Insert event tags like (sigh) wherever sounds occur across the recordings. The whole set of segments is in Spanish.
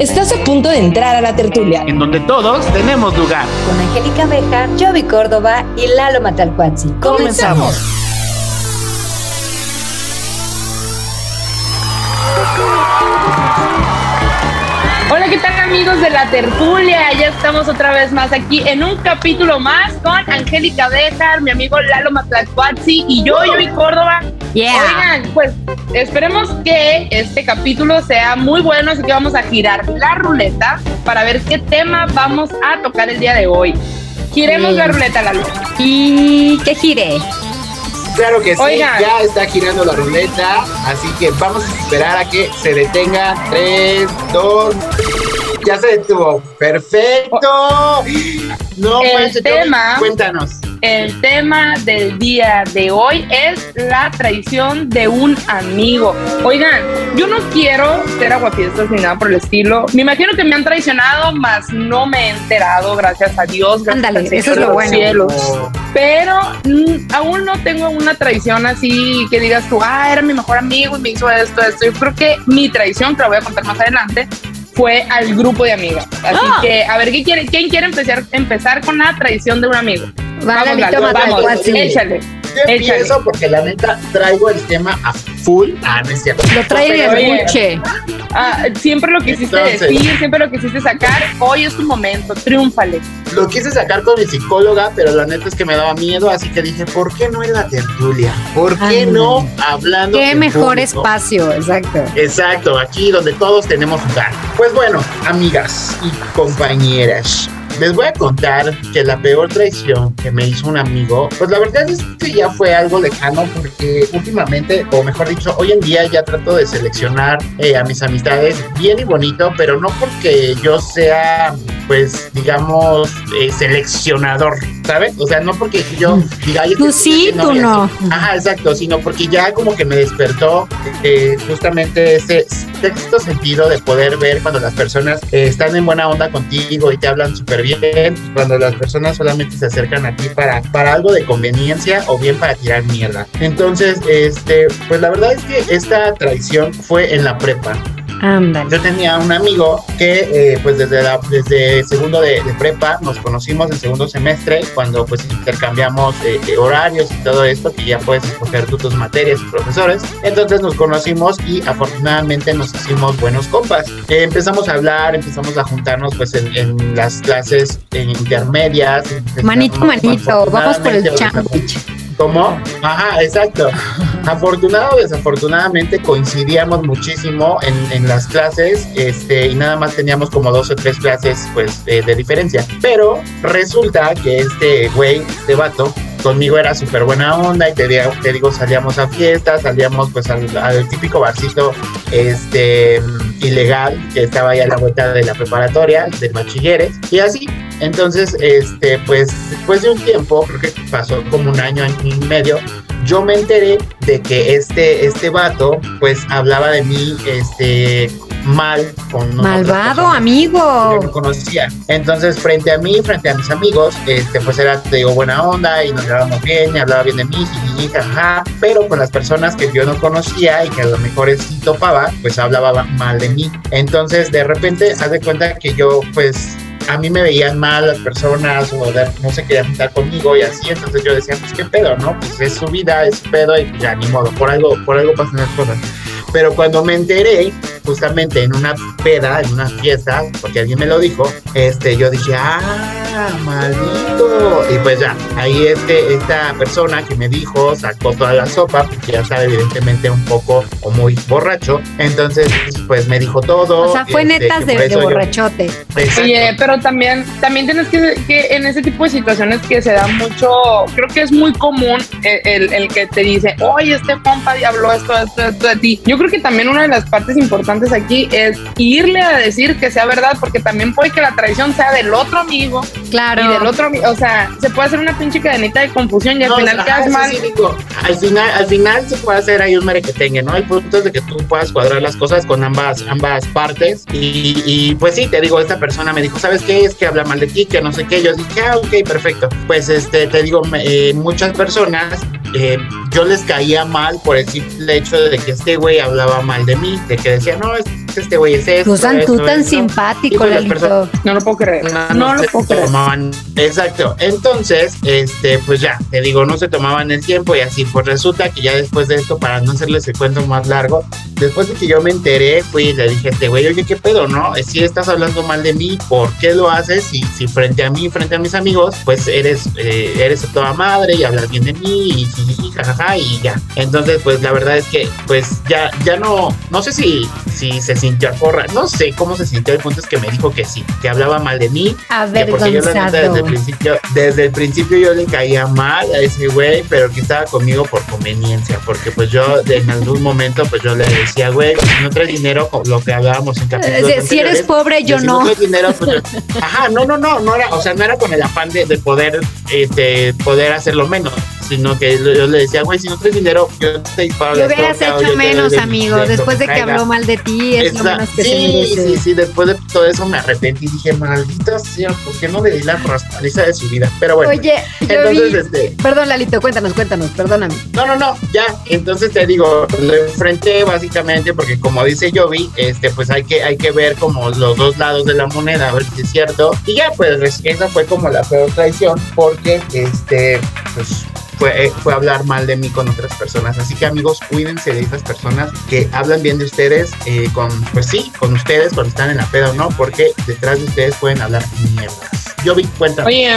Estás a punto de entrar a la tertulia, en donde todos tenemos lugar. Con Angélica Beja, Jovi Córdoba y Lalo Matalcuatzi. ¡Comenzamos! Hola, ¿qué tal amigos de la tertulia? Ya estamos otra vez más aquí en un capítulo más con Angélica Bejar, mi amigo Lalo Matlacuazzi y yo, Jovi Córdoba. Oigan, pues esperemos que este capítulo sea muy bueno, así que vamos a girar la ruleta para ver qué tema vamos a tocar el día de hoy. Giremos la ruleta, Lalo. Y que gire. Claro que sí, ya está girando la ruleta, así que vamos a esperar a que se detenga. 3, 2, ya se detuvo. Perfecto. No, el tema, cuéntanos. El tema del día de hoy es la traición de un amigo. Oigan, yo no quiero ser aguafiestas ni nada por el estilo. Me imagino que me han traicionado, mas no me he enterado, gracias a Dios. Ándale, eso es lo bueno. Cielos. Pero mm, aún no tengo una traición así que digas tú, ah, era mi mejor amigo y me hizo esto, esto. Yo creo que mi traición, que la voy a contar más adelante, fue al grupo de amigas. Así ah. que, a ver, ¿quién quiere, ¿quién quiere empezar, empezar con la traición de un amigo? Vale, vamos, vamos, échale. Yo empiezo porque la neta traigo el tema a full. Ah, no es cierto. Lo trae de buche. Ah, siempre lo quisiste decir, siempre lo quisiste sacar. Hoy es tu momento, triunfale. Lo quise sacar con mi psicóloga, pero la neta es que me daba miedo, así que dije, ¿por qué no en la tertulia? ¿Por qué no hablando? Qué mejor espacio, exacto. Exacto, aquí donde todos tenemos lugar. Pues bueno, amigas y compañeras, les voy a contar que la peor traición que me hizo un amigo, pues la verdad es que ya fue algo lejano porque últimamente, o mejor dicho, hoy en día ya trato de seleccionar eh, a mis amistades bien y bonito, pero no porque yo sea, pues, digamos, eh, seleccionador, ¿sabes? O sea, no porque yo diga, tú sí, tú no. Ajá, exacto, sino porque ya como que me despertó eh, justamente ese sexto sentido de poder ver cuando las personas están en buena onda contigo y te hablan súper bien cuando las personas solamente se acercan a ti para, para algo de conveniencia o bien para tirar mierda. Entonces, este, pues la verdad es que esta traición fue en la prepa. Yo tenía un amigo que eh, pues desde, la, desde segundo de, prepa nos conocimos en segundo semestre cuando pues intercambiamos eh, eh, horarios y todo esto que ya puedes escoger tú tus materias y profesores. Entonces nos conocimos y afortunadamente nos hicimos buenos compas. empezamos a hablar, empezamos a juntarnos pues en, en las clases intermedias. Manito, manito, vamos por el chándwich. ¿Cómo? Ajá, exacto. Afortunado o desafortunadamente coincidíamos muchísimo en, en, las clases este, y nada más teníamos como dos o tres clases pues de, de diferencia. Pero resulta que este güey, este vato, conmigo era súper buena onda y te te digo, salíamos a fiestas, salíamos pues al, típico barcito este, ilegal que estaba ahí a la vuelta de la preparatoria, del bachilleres, y así. Entonces, este, pues después de un tiempo, creo que pasó como un año, año y medio, yo me enteré de que este, este vato, pues hablaba de mí, este, mal con malvado amigo. Que no conocía. Entonces frente a mí frente a mis amigos este pues era te digo buena onda y nos llevábamos bien y hablaba bien de mí y jaja pero con las personas que yo no conocía y que a lo mejor sí topaba pues hablaba mal de mí. Entonces de repente haz de cuenta que yo pues a mí me veían mal las personas o no se querían juntar conmigo y así, entonces yo decía, pues qué pedo, ¿no? Pues es su vida, es su pedo y ya ni modo, por algo, por algo pasan las cosas. Pero cuando me enteré, justamente en una peda, en una fiesta, porque alguien me lo dijo, este, yo dije, ah, maldito. Y pues ya, ahí este, esta persona que me dijo sacó toda la sopa, porque ya estaba evidentemente un poco o muy borracho. Entonces, pues me dijo todo. O sea, fue este, netas de, borrachote. Sí, pero también, también tienes que, que en ese tipo de situaciones que se da mucho, creo que es muy común el, el, que te dice, oye, este compa habló esto, esto, esto de ti. Yo creo que también una de las partes importantes aquí es irle a decir que sea verdad, porque también puede que la traición sea del otro amigo. Claro. Y del otro amigo. O sea, se puede hacer una pinche cadenita de confusión y al final quedas mal. al final, al final se puede hacer ahí un merequetengue, ¿no? El punto es de que tú puedas cuadrar las cosas con ambas, ambas partes. Y, y pues sí, te digo, esta persona me dijo, ¿sabes qué? Es que habla mal de ti, que no sé qué. Yo dije, ah, ok, perfecto. Pues este, te digo, eh, muchas personas eh, yo les caía mal por el simple hecho de que este güey hablaba mal de mí, de que decía, no, pues este güey es esto. Susan, esto, tú tan esto. Y simpático, pues Lalito. No lo puedo creer. No, lo puedo creer. exacto. Entonces, este, pues ya, te digo, no se tomaban el tiempo y así, pues resulta que ya después de esto, para no hacerles el cuento más largo, después de que yo me enteré, fui y le dije a este güey, oye, ¿qué pedo, no? Si estás hablando mal de mí, ¿por qué lo haces? Si, si frente a mí, frente a mis amigos, pues eres, eh, eres a toda madre y hablas bien de mí y jiji, jajaja y ya. Entonces, pues la verdad es que, pues ya, ya no, no sé si, si se sintió no sé cómo se sintió, el punto es que me dijo que sí, que hablaba mal de mí, que porque yo la neta desde el principio, desde el principio yo le caía mal a ese güey, pero que estaba conmigo por conveniencia, porque pues yo en algún momento pues yo le decía, güey, si no traes dinero, lo que hablábamos en capítulos Eh, Si eres anteriores, pobre, yo si no. traes dinero, pues, yo- ajá, no, no, no, no era, o sea, no era con el afán de, de poder, este, poder hacerlo menos, sino que yo yo le decía, güey, si no traes dinero, yo te disparo. La hubieras hecho yo menos, de- amigo. Después de que traiga". habló mal de ti, es Exacto. que sí, sí, sí, después de todo eso me arrepentí y dije, maldita sea, ¿por qué no le di la raspaliza de su vida? Pero bueno, Oye, entonces, vi. este, Perdón, Lalito, cuéntanos, cuéntanos, perdóname. no, no, no, ya, entonces te digo, lo enfrenté básicamente porque como dice Jovi, este, pues hay que, hay que ver como los dos lados de la moneda, a ver si es cierto. Y ya, pues esa fue como la peor traición porque, este, pues fue, fue hablar mal de mí con otras personas. Así que amigos, cuídense de esas personas que hablan bien de ustedes, eh, con, pues sí, con ustedes cuando están en la peda o no, porque detrás de ustedes pueden hablar mierdas. Jovi, cuéntame. Oye,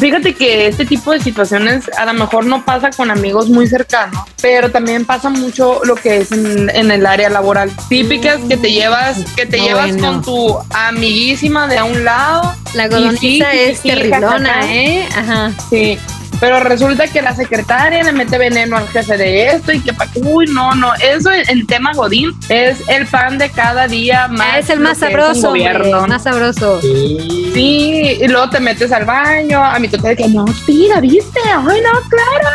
fíjate que este tipo de situaciones a lo mejor no pasa con amigos muy cercanos, pero también pasa mucho lo que es en, en el área laboral. Típicas que te llevas, que te No, llevas bueno. con tu amiguísima de a un lado. La Y godoniza sí, es terriblona. ¿eh? Ajá. Sí. Pero resulta que la secretaria le mete veneno al jefe de esto y que pa' que, uy, no, no, eso en, en tema Godín es el pan de cada día más. es el más sabroso, hombre, gobierno. más sabroso. Sí. Sí, y luego te metes al baño, a mi total que no, tira, ¿viste? ¡Ay, no, Clara!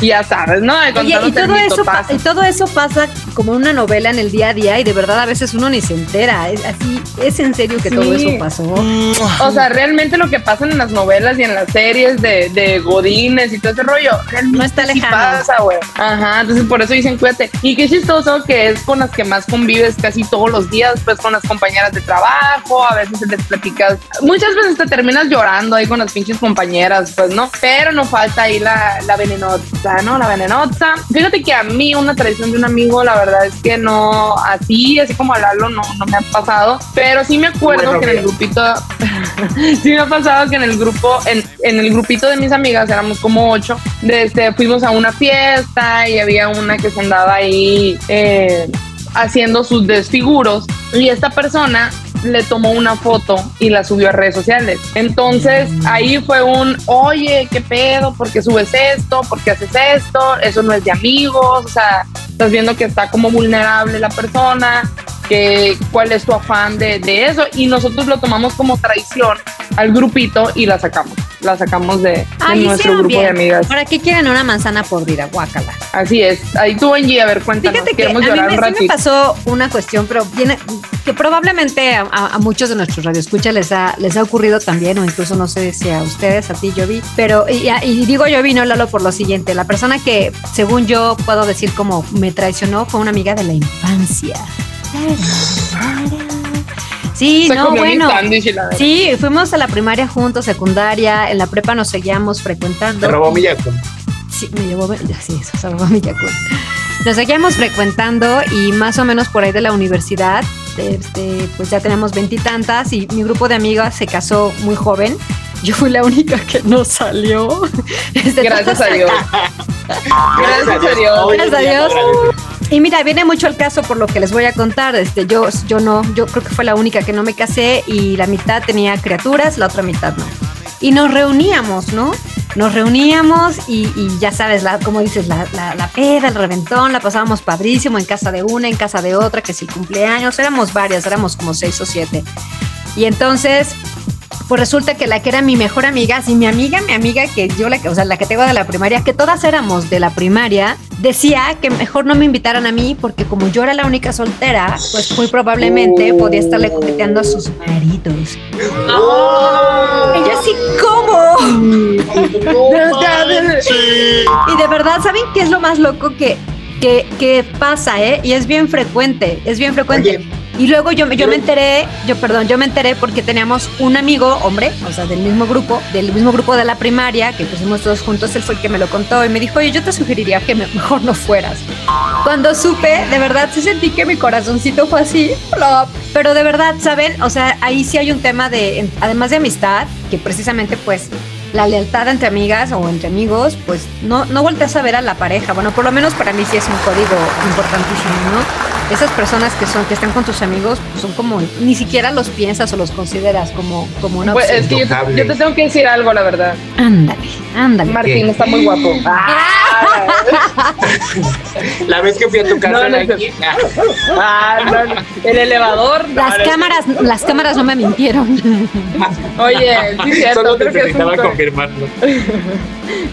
Y (laughs) ya sabes, ¿no? Oye, y todo, eso y todo eso pasa como una novela en el día a día y de verdad a veces uno ni se entera. Es así, es en serio que todo eso pasó. O sea, realmente lo que pasa en las novelas y en las series de, de Godines y todo ese rollo, realmente No está sí lejano. pasa, güey. Ajá, entonces por eso dicen cuídate. Y qué chistoso que es con las que más convives casi todos los días, pues con las compañeras de trabajo, a veces les platicas. Muchas veces te terminas llorando ahí con las pinches compañeras, pues, ¿no? Pero no falta ahí la, la venenosa, ¿no? La venenosa. Fíjate que a mí una traición de un amigo, la verdad es que no, así, así como a Lalo, no, no me ha pasado. Pero sí me acuerdo Bueno, que en el grupito (laughs) sí me ha pasado que en el grupo, en, en el grupito de mis amigas, éramos como ocho, desde, fuimos a una fiesta y había una que se andaba ahí eh, haciendo sus desfiguros y esta persona le tomó una foto y la subió a redes sociales. Entonces ahí fue un, oye, ¿qué pedo? ¿Por qué subes esto? ¿Por qué haces esto? Eso no es de amigos, o sea, estás viendo que está como vulnerable la persona, que cuál es tu afán de, de eso y nosotros lo tomamos como traición al grupito y la sacamos, la sacamos de, de nuestro grupo de bien. amigas. ¿Para qué quieren una manzana podrida? Guácala. Así es. Ahí tú, Angie, a ver, cuéntanos. Fíjate que a mí me, un sí me ratito. pasó una cuestión, pero viene que probablemente a, a- a muchos de nuestros radioescuchas les ha, les ha ocurrido también, o incluso no sé si a ustedes, a ti, yo vi, pero y, y digo yo vi, no Lalo, por lo siguiente, la persona que según yo puedo decir como me traicionó fue una amiga de la infancia. Sí, Se no, bueno. Sí, fuimos a la primaria juntos, secundaria, en la prepa nos seguíamos frecuentando. Te robó mi. Sí, me llevó, sí, eso se robó mi Yakul. Nos seguíamos frecuentando y más o menos por ahí de la universidad, este, pues ya tenemos veintitantas y, mi grupo de amigas se casó muy joven. Yo fui la única que no salió. (laughs) Este, Gracias a Dios. Gracias a Dios. Gracias a Dios. Y mira, viene mucho el caso por lo que les voy a contar. Este, yo, yo no, yo creo que fue la única que no me casé y la mitad tenía criaturas, la otra mitad no. Y nos reuníamos, ¿no? Nos reuníamos y, ya sabes, la, como dices, la, la, la peda, el reventón, la pasábamos padrísimo en casa de una, en casa de otra, que si cumpleaños, éramos varias, éramos como seis o siete. Y entonces, pues resulta que la que era mi mejor amiga, sí, mi amiga, mi amiga que yo, la, que- o sea, la que tengo de la primaria, que todas éramos de la primaria, decía que mejor no me invitaran a mí porque como yo era la única soltera, pues muy probablemente podía estarle coqueteando a sus maridos. Y yo así, ¿cómo? No. Y de verdad, ¿saben qué es lo más loco que, que, que pasa, eh? Y es bien frecuente, es bien frecuente. Oye, Y luego yo, yo me enteré, yo perdón, yo me enteré porque teníamos un amigo, hombre, o sea, del mismo grupo, del mismo grupo de la primaria, que pusimos todos juntos, él fue el que me lo contó y me dijo, oye, yo te sugeriría que (laughs) mejor no fueras. Cuando supe, de verdad sí sentí que mi corazoncito fue así, flop. Pero de verdad, ¿saben? O sea, ahí sí hay un tema de, además de amistad, que precisamente pues la lealtad entre amigas o entre amigos, pues no, no volteas a ver a la pareja. Bueno, por lo menos para mí sí es un código importantísimo, ¿no? Esas personas que son, que están con tus amigos, pues son como, ni siquiera los piensas o los consideras como, como una pues, es que yo, te, tengo que decir algo, la verdad. Ándale, ándale. Martín está muy guapo. (laughs) (laughs) la vez que fui a tu casa no, aquí. Ah, el elevador. Las cámaras, las cámaras no me mintieron. (laughs) Oye, sí, cierto. Solo creo que es un confirmarlo.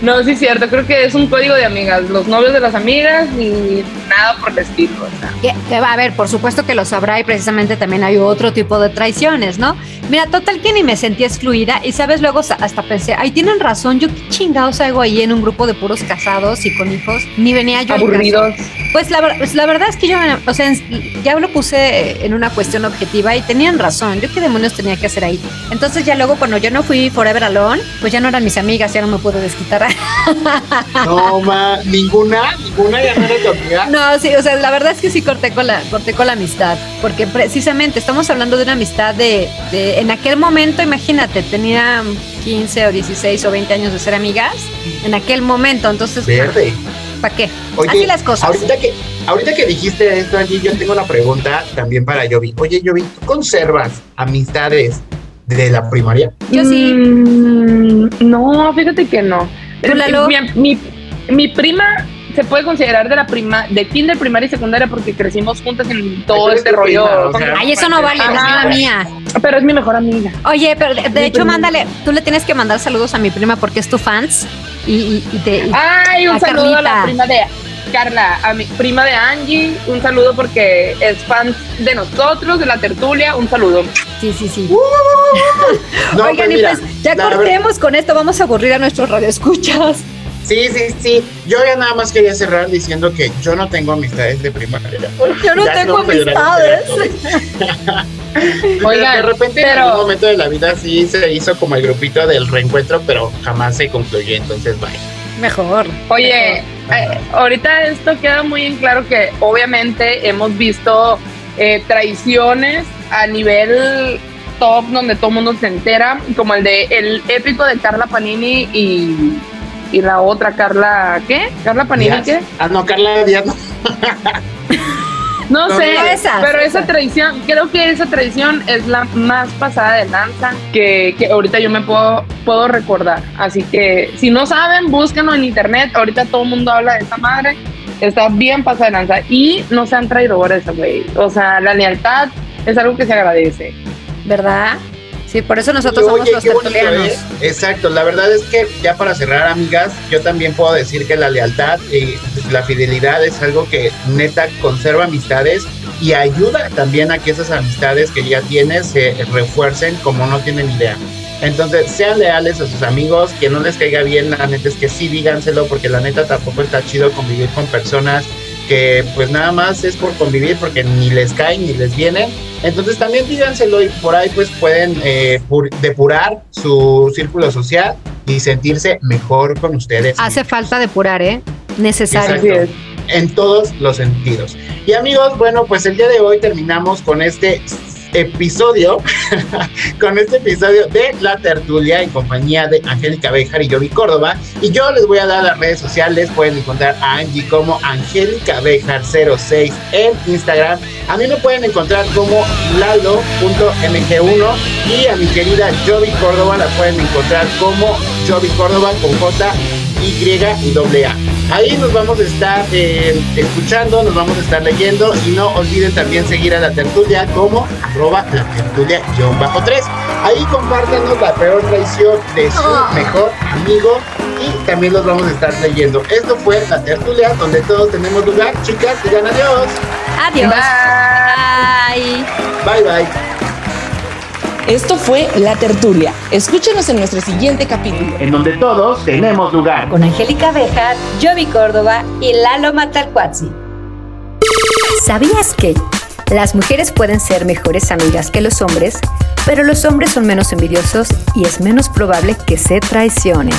No, sí es cierto, creo que es un código de amigas, los novios de las amigas y nada por el estilo. Que, va a ver, por supuesto que lo sabrá y precisamente también hay otro tipo de traiciones, ¿no? Mira, total que ni me sentí excluida y sabes, luego hasta pensé, ay, tienen razón, yo qué chingados hago ahí en un grupo de puros casados y con hijos, ni venía yo. Aburridos. Pues la, pues la verdad es que yo, o sea, ya lo puse en una cuestión objetiva y tenían razón, yo qué demonios tenía que hacer ahí. Entonces ya luego cuando yo no fui Forever Alone, pues ya no eran mis amigas, ya no me pude desquitar. No, ma, ninguna, ninguna ya no era tu amiga. No, sí, o sea, la verdad es que sí corté con la, corté con la amistad, porque precisamente estamos hablando de una amistad de, de en aquel momento, imagínate, tenía 15 o 16 o 20 años de ser amigas, en aquel momento, entonces... Verde. ¿Para qué? Así las cosas. Ahorita que, ahorita que dijiste esto, Angie, yo tengo una pregunta también para Yovi. Oye, Yovi, ¿tú conservas amistades de la primaria? Yo sí. Mm, no, fíjate que no. Mi, mi, prima se puede considerar de la prima, de kinder, primaria y secundaria porque crecimos juntas en todo este rollo. Ay, eso no vale, es la mía. Pero es mi mejor amiga. Oye, pero de, hecho, mándale, tú le tienes que mandar saludos a mi prima porque es tu fans. Y, y, te, Ay, un saludo a la prima de Carla, a mi prima de Angie, un saludo porque es fan de nosotros, de la tertulia, un saludo. Sí, sí, sí. Uh, (laughs) Oigan, pues y pues ya cortemos con esto, vamos a aburrir a nuestros radioescuchas. Sí, sí, sí. Yo ya nada más quería cerrar diciendo que yo no tengo amistades de primaria. Yo no tengo amistades. (laughs) Oigan, de repente en algún momento de la vida sí se hizo como el grupito del reencuentro, pero jamás se concluyó, entonces bye. Mejor. Oye, eh, ahorita esto queda muy en claro que obviamente hemos visto eh, traiciones a nivel top donde todo el mundo se entera, como el de el épico de Carla Panini y, y la otra Carla, ¿qué? Carla Panini, ¿qué? Ah, no, Carla Díaz. No, sé, pero esa tradición, creo que esa tradición es la más pasada de lanza que, que, ahorita yo me puedo, puedo recordar. Así que si no saben, búsquenlo en internet. Ahorita todo el mundo habla de esa madre. Está bien pasada de lanza. Y no sean traidores, güey. O sea, la lealtad es algo que se agradece. ¿Verdad? Sí, por eso nosotros somos los tertulianos. Exacto, la verdad es que ya para cerrar, amigas, yo también puedo decir que la lealtad y la fidelidad es algo que neta conserva amistades y ayuda también a que esas amistades que ya tienes se refuercen como no tienen idea. Entonces, sean leales a sus amigos, que no les caiga bien, la neta es que sí díganselo, porque la neta tampoco está chido convivir con personas que pues nada más es por convivir porque ni les caen ni les vienen. Entonces también díganselo y por ahí pues pueden eh, depurar su círculo social y sentirse mejor con ustedes. Hace falta depurar, ¿eh? Necesario. En todos los sentidos. Y amigos, bueno, pues el día de hoy terminamos con este episodio, (laughs) con este episodio de La Tertulia en compañía de Angélica Bejar y Yovi Córdoba. Y yo les voy a dar las redes sociales, pueden encontrar a Angie como Angélica Bejar 06 en Instagram. A mí me pueden encontrar como lalo.mg1 y a mi querida Yovi Córdoba la pueden encontrar como Yovi Córdoba con J, Y y A. Ahí nos vamos a estar eh, escuchando, nos vamos a estar leyendo y no olviden también seguir a la tertulia como arroba la tertulia-3. Ahí compártanos la peor traición de su ah. mejor amigo y también los vamos a estar leyendo. Esto fue la tertulia donde todos tenemos lugar. Chicas, digan adiós. Adiós. Bye. Bye bye. Esto fue La Tertulia. Escúchenos en nuestro siguiente capítulo. En donde todos tenemos lugar. Con Angélica Bejar, Jovi Córdoba y Lalo Matalcuazzi. ¿Sabías que? Las mujeres pueden ser mejores amigas que los hombres, pero los hombres son menos envidiosos y es menos probable que se traicionen.